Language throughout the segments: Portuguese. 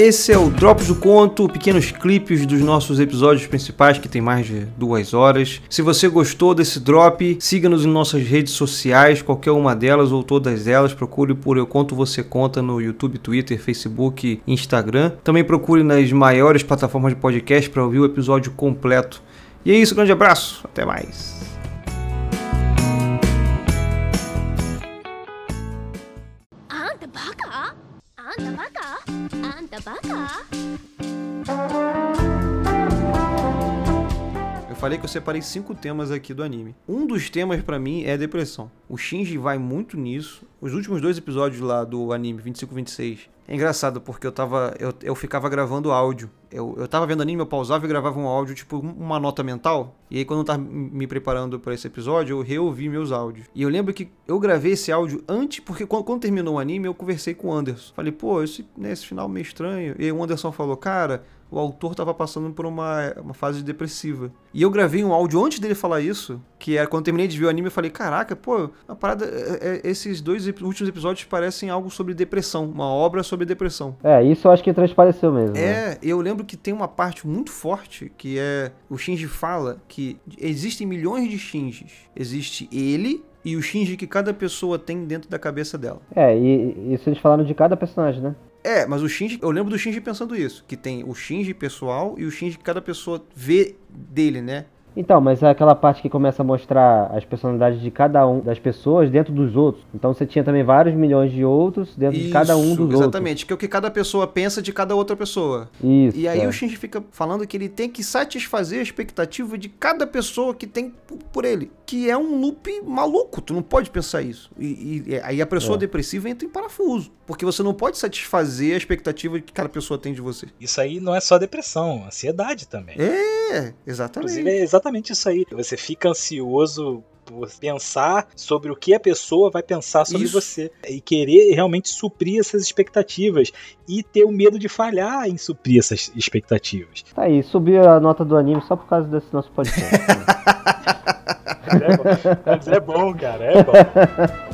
Esse é o Drops do Conto, pequenos clipes dos nossos episódios principais que tem mais de duas horas. Se você gostou desse drop, siga-nos em nossas redes sociais, qualquer uma delas ou todas elas. Procure por Eu Conto Você Conta no YouTube, Twitter, Facebook, Instagram. Também procure nas maiores plataformas de podcast para ouvir o episódio completo. E é isso, grande abraço, até mais. あんたバカ falei que eu separei cinco temas aqui do anime. Um dos temas pra mim é depressão. O Shinji vai muito nisso. Os últimos dois episódios lá do anime 25 e 26 é engraçado porque eu tava eu, eu ficava gravando áudio. Eu, eu tava vendo anime, eu pausava e gravava um áudio, tipo uma nota mental. E aí quando eu tava me preparando para esse episódio, eu reouvi meus áudios. E eu lembro que eu gravei esse áudio antes, porque quando, quando terminou o anime, eu conversei com o Anderson. Falei, pô, esse, né, esse final meio estranho. E aí o Anderson falou, cara, o autor estava passando por uma, uma fase depressiva. E eu gravei um áudio antes dele falar isso, que era quando eu terminei de ver o anime, eu falei, caraca, pô, a parada, é, é, esses dois últimos episódios parecem algo sobre depressão, uma obra sobre depressão. É, isso eu acho que transpareceu mesmo. É, né? eu lembro que tem uma parte muito forte, que é, o Shinji fala que existem milhões de Shinjis. Existe ele, e o Shinji que cada pessoa tem dentro da cabeça dela. É, e isso eles falaram de cada personagem, né? É, mas o Shinji, eu lembro do Shinji pensando isso, que tem o Shinji pessoal e o Shinji que cada pessoa vê dele, né? Então, mas é aquela parte que começa a mostrar as personalidades de cada um das pessoas dentro dos outros. Então você tinha também vários milhões de outros dentro Isso, de cada um dos exatamente, outros. Exatamente, que é o que cada pessoa pensa de cada outra pessoa. Isso. E aí é. o Shinji fica falando que ele tem que satisfazer a expectativa de cada pessoa que tem por ele. Que é um loop maluco, tu não pode pensar isso. E, e aí a pessoa É. depressiva entra em parafuso. Porque você não pode satisfazer a expectativa que cada pessoa tem de você. Isso aí não é só depressão, ansiedade também. É, exatamente. Inclusive é exatamente isso aí. Você fica ansioso por pensar sobre o que a pessoa vai pensar sobre Isso. você e querer realmente suprir essas expectativas e ter o medo de falhar em suprir essas expectativas. Tá aí, subiu a nota do anime só por causa desse nosso podcast. Cara, é bom. Mas é bom, cara, é bom.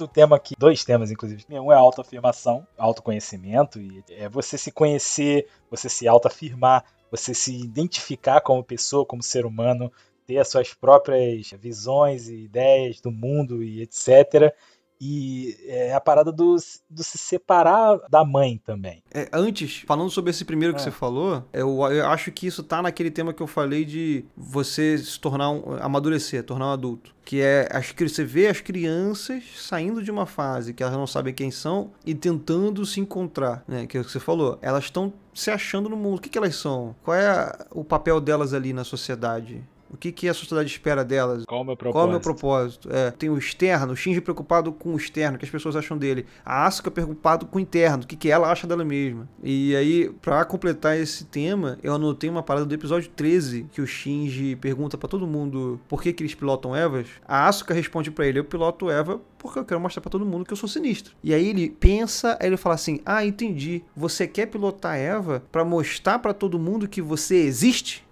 outro tema aqui, dois temas inclusive, um é autoafirmação, autoconhecimento, e é você se conhecer, você se autoafirmar, você se identificar como pessoa, como ser humano, ter as suas próprias visões e ideias do mundo e etc. E é a parada do, do se separar da mãe também. É, antes, falando sobre esse primeiro que É. você falou, eu, eu acho que isso tá naquele tema que eu falei de você se tornar um, amadurecer, tornar um adulto. Que é as, você vê as crianças saindo de uma fase que elas não sabem quem são e tentando se encontrar, né? Que é o que você falou. Elas estão se achando no mundo. O que, que elas são? Qual é a- o papel delas ali na sociedade? O que, que a sociedade espera delas? Qual o meu propósito? Qual é o meu propósito? É, tem o externo, o Shinji preocupado com o externo, o que as pessoas acham dele. A Asuka preocupado com o interno, o que, que ela acha dela mesma. E aí, pra completar esse tema, eu anotei uma parada do episódio 13, que o Shinji pergunta pra todo mundo por que, que eles pilotam Evas. A Asuka responde pra ele, eu piloto Eva porque eu quero mostrar pra todo mundo que eu sou sinistro. E aí ele pensa, aí ele fala assim, ah, entendi, você quer pilotar Eva pra mostrar pra todo mundo que você existe?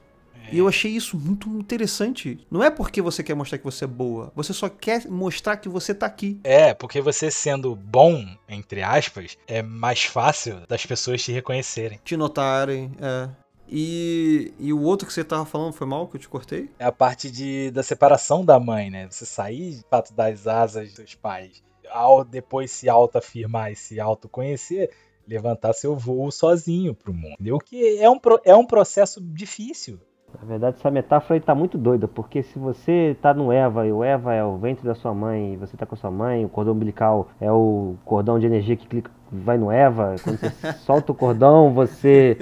E eu achei isso muito interessante. Não é porque você quer mostrar que você é boa, você só quer mostrar que você tá aqui. É, porque você sendo bom, entre aspas, é mais fácil das pessoas te reconhecerem. Te notarem, é. E, e o outro que você tava falando foi mal que eu te cortei? É a parte de, da separação da mãe, né? Você sair de fato das asas dos pais, ao depois se autoafirmar e se autoconhecer, levantar seu voo sozinho pro mundo. Entendeu? Que é um, é um processo difícil. Na verdade, essa metáfora aí tá muito doida, porque se você tá no Eva e o Eva é o ventre da sua mãe, e você tá com a sua mãe, o cordão umbilical é o cordão de energia que clica, vai no Eva, quando você solta o cordão, você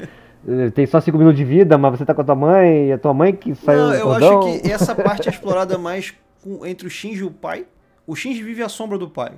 eh, tem só 5 minutos de vida, mas você tá com a tua mãe, e a tua mãe que saiu Não, do eu cordão. acho que essa parte é explorada mais com- entre o Shinji e o pai. O Shinji vive à sombra do pai.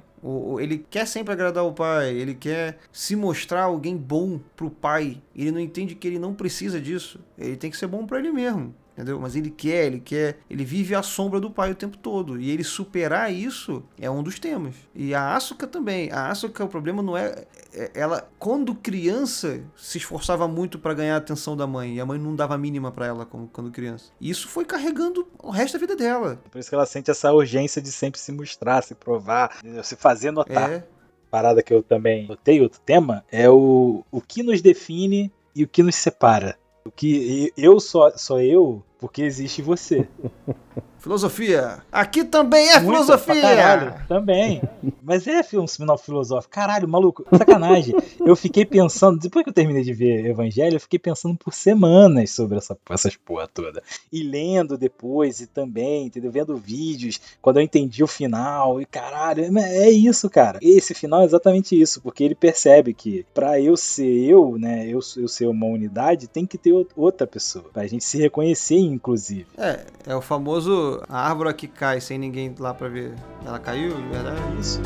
Ele quer sempre agradar o pai, ele quer se mostrar alguém bom pro pai. Ele não entende que ele não precisa disso. Ele tem que ser bom pra ele mesmo. Entendeu? Mas ele quer, ele quer, ele vive à sombra do pai o tempo todo. E ele superar isso é um dos temas. E a Asuka também. A Asuka, o problema não é, é ela quando criança se esforçava muito para ganhar a atenção da mãe e a mãe não dava a mínima para ela como quando criança. E isso foi carregando o resto da vida dela. Por isso que ela sente essa urgência de sempre se mostrar, se provar, se fazer notar. É. Parada que eu também notei, outro tema, é o, o que nos define e o que nos separa. O que eu só sou eu porque existe você. Filosofia. Aqui também é Muito, filosofia. caralho, também. Mas é um sinal filosófico. Caralho, maluco, sacanagem. Eu fiquei pensando, depois que eu terminei de ver Evangelho, eu fiquei pensando por semanas sobre essa, essas porra toda. E lendo depois, e também, entendeu? Vendo vídeos, quando eu entendi o final. E caralho, é, é isso, cara. Esse final é exatamente isso, porque ele percebe que pra eu ser eu, né, eu, eu ser uma unidade, tem que ter outra pessoa. Pra gente se reconhecer, inclusive. É, é o famoso a árvore que cai sem ninguém lá pra ver. Ela caiu, de verdade? Isso.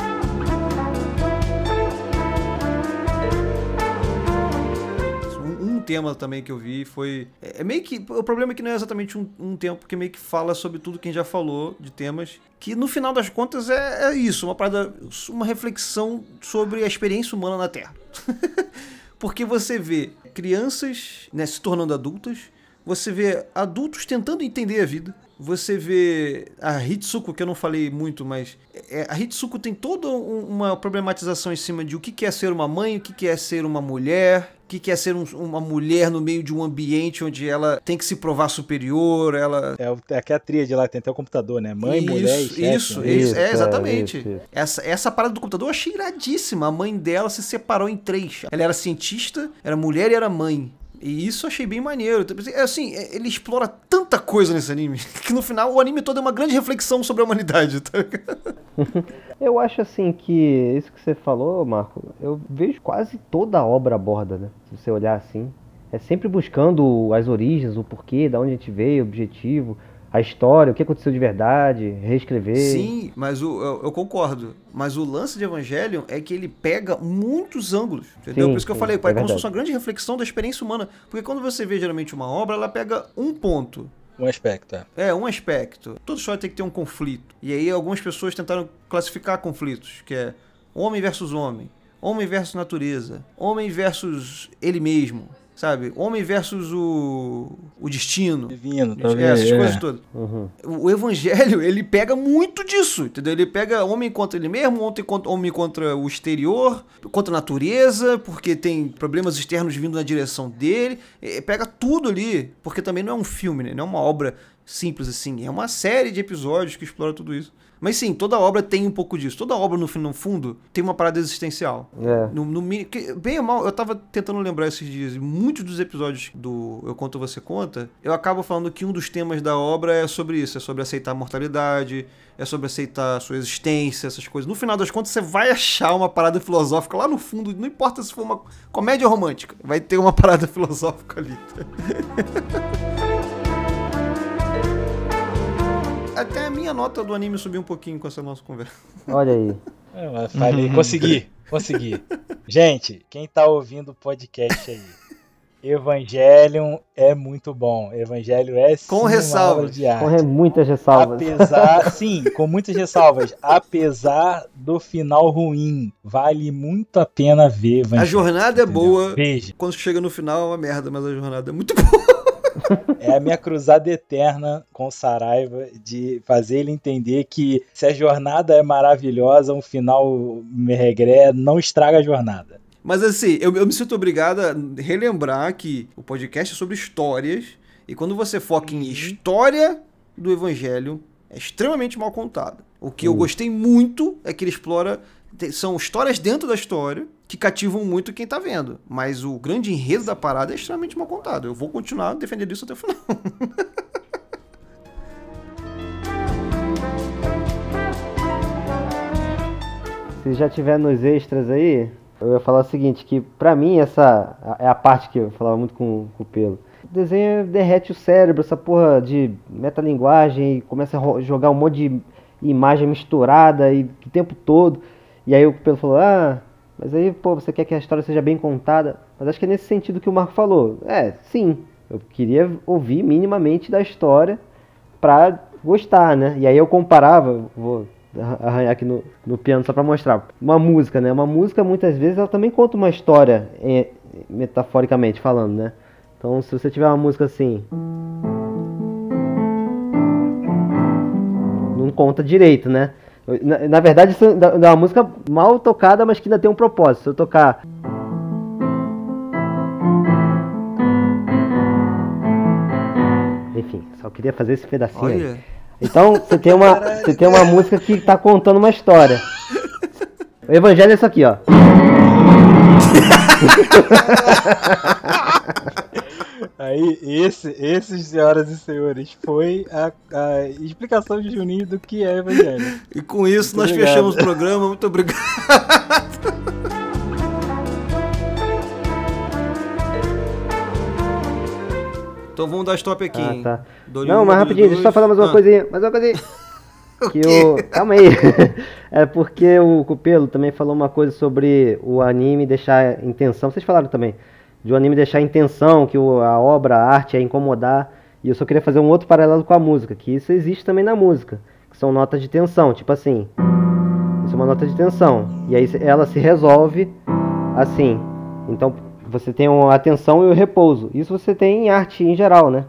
Um, um tema também que eu vi foi. É é meio que. O problema é que não é exatamente um, um tempo, porque meio que fala sobre tudo que a gente já falou de temas. Que no final das contas é, é isso, uma parada. Uma reflexão sobre a experiência humana na Terra. porque você vê crianças né, se tornando adultas, você vê adultos tentando entender a vida. Você vê a Hitsuko, que eu não falei muito, mas é, a Hitsuko tem toda um- uma problematização em cima de o que é ser uma mãe, o que é ser uma mulher, o que é ser um- uma mulher no meio de um ambiente onde ela tem que se provar superior, ela É, o- é aquela tríade lá, tem até o computador, né? Mãe, mulher e isso, chefe. isso, né? isso, Isso, é é, exatamente. isso, isso. Essa, essa parada do computador eu achei iradíssima. A mãe dela se separou em três. Ela era cientista, era mulher e era mãe. E isso eu achei bem maneiro. É Assim, é- ele explora tanta coisa nesse anime que no final o anime todo é uma grande reflexão sobre a humanidade, tá? Eu acho assim que isso que você falou, Marco, eu vejo quase toda a obra aborda, né? Se você olhar assim. É sempre buscando as origens, o porquê, da onde a gente veio, o objetivo, a história, o que aconteceu de verdade, reescrever. Sim, mas o, eu, eu concordo. Mas o lance de Evangelion é que ele pega muitos ângulos, entendeu? Sim, Por isso que eu sim, falei, é pai, é como se fosse uma grande reflexão da experiência humana. Porque quando você vê geralmente uma obra, ela pega um ponto. Um aspecto, é. É, um aspecto. Toda história tem que ter um conflito. E aí algumas pessoas tentaram classificar conflitos, que é homem versus homem, homem versus natureza, homem versus ele mesmo, sabe? Homem versus o, o destino. Divino, É, talvez. essas é. coisas todas. Uhum. O evangelho, ele pega muito disso, entendeu? Ele pega homem contra ele mesmo, homem contra, homem contra o exterior, contra a natureza, porque tem problemas externos vindo na direção dele. É, pega tudo ali, porque também não é um filme, né? Não é uma obra simples assim. É uma série de episódios que explora tudo isso. Mas sim, toda obra tem um pouco disso. Toda obra, no, no fundo, tem uma parada existencial. É. No, no que, bem ou mal, eu tava tentando lembrar esses dias, e muitos dos episódios do Eu Conto Você Conta, eu acabo falando que um dos temas da obra é sobre isso, é sobre aceitar a mortalidade, é sobre aceitar a sua existência, essas coisas. No final das contas, você vai achar uma parada filosófica lá no fundo, não importa se for uma comédia romântica, vai ter uma parada filosófica ali. Até a minha nota do anime subiu um pouquinho com essa nossa conversa. Olha aí. É, falei, consegui, consegui. Gente, quem tá ouvindo o podcast aí, Evangelion é muito bom. Evangelho é sim Com ressalvas. de arte. Com muitas ressalvas. Apesar, sim, com muitas ressalvas. Apesar do final ruim, vale muito a pena ver. Evangelho, A jornada é entendeu? boa, Veja, quando chega no final é uma merda, mas a jornada é muito boa. É a minha cruzada eterna com o Saraiva de fazer ele entender que se a jornada é maravilhosa, um final me regré, não estraga a jornada. Mas assim, eu, eu me sinto obrigado a relembrar que o podcast é sobre histórias, e quando você foca em história do evangelho, é extremamente mal contado. O que eu gostei muito é que ele explora. São histórias dentro da história que cativam muito quem tá vendo. Mas o grande enredo da parada é extremamente mal contado. Eu vou continuar defendendo isso até o final. Se já tiver nos extras aí, eu ia falar o seguinte, que pra mim essa é a parte que eu falava muito com, com o Pelo. O desenho derrete o cérebro, essa porra de metalinguagem, e começa a jogar um monte de imagem misturada e o tempo todo. E aí o Pelo falou, ah, mas aí, pô, você quer que a história seja bem contada? Mas acho que é nesse sentido que o Marco falou. É, sim, Eu queria ouvir minimamente da história pra gostar, né? E aí eu comparava, vou arranhar aqui no, no piano só pra mostrar. Uma música, né? Uma música muitas vezes ela também conta uma história, é, metaforicamente falando, né? Então se você tiver uma música assim. Não conta direito, né? Na, na verdade, isso é uma música mal tocada, mas que ainda tem um propósito. Se eu tocar. Enfim, só queria fazer esse pedacinho Olha. aí. Então, você tem uma, você tem uma música que tá contando uma história. O evangelho é isso aqui, ó. Aí, esse, esses, senhoras e senhores, foi a, a explicação de Juninho do que é evangelho. E com isso Muito nós obrigado. fechamos o programa. Muito obrigado. Então vamos dar stop aqui. Ah, tá. Dole Não, um, mas rapidinho, deixa eu só dois. falar mais uma Ah, coisinha. Mais uma coisinha. Que o... Calma aí. É porque o Cupelo também falou uma coisa sobre o anime deixar intenção. Vocês falaram também. De o anime deixar intenção, que o- a obra, a arte é incomodar. E eu só queria fazer um outro paralelo com a música, que isso existe também na música. Que são notas de tensão, tipo assim. Isso é uma nota de tensão. E aí ela se resolve assim. Então você tem a tensão e o repouso. Isso você tem em arte em geral, né?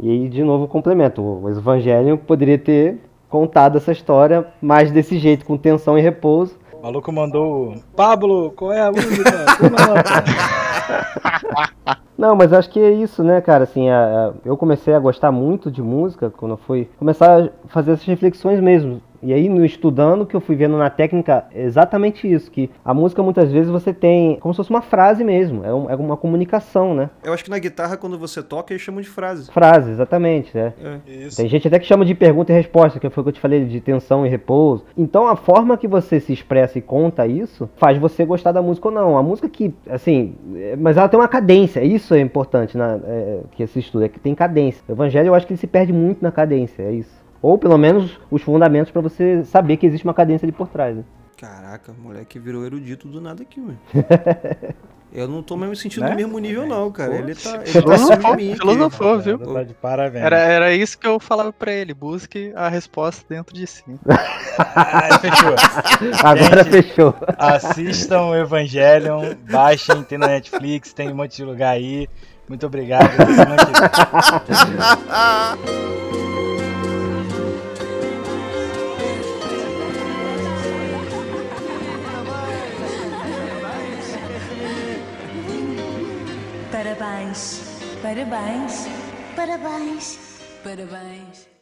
E aí, de novo, complemento. O Evangelho poderia ter contado essa história mais desse jeito, com tensão e repouso. O maluco mandou. Pablo, qual é a música? Não, mas acho que é isso, né, cara? Assim, a- a- eu comecei a gostar muito de música quando eu fui começar a fazer essas reflexões mesmo. E aí, no estudando, que eu fui vendo na técnica é exatamente isso, que a música muitas vezes você tem como se fosse uma frase mesmo, é, um- é uma comunicação, né? Eu acho que na guitarra, quando você toca, eles chamam de frase. Frase, exatamente, né? É. Isso. Tem gente até que chama de pergunta e resposta, que foi o que eu te falei de tensão e repouso. Então a forma que você se expressa e conta isso faz você gostar da música ou não. A música que, assim, é- mas ela tem uma cadência. Isso é importante na, é, que esse estudo, é que tem cadência. O evangelho eu acho que ele se perde muito na cadência, é isso. Ou pelo menos os fundamentos pra você saber que existe uma cadência ali por trás. Né? Caraca, o moleque virou erudito do nada aqui, mano. Eu não tô mais me sentindo Né? no mesmo nível, não, cara. Ele tá, ele tá acima de mim. Filosofou, viu? Tá de parabéns. Era, era isso que eu falava pra ele, busque a resposta dentro de si. Ah, fechou. Agora Gente. fechou. Assistam o Evangelion, baixem, tem na Netflix, tem um monte de lugar aí. Muito obrigado. parabéns, parabéns, parabéns.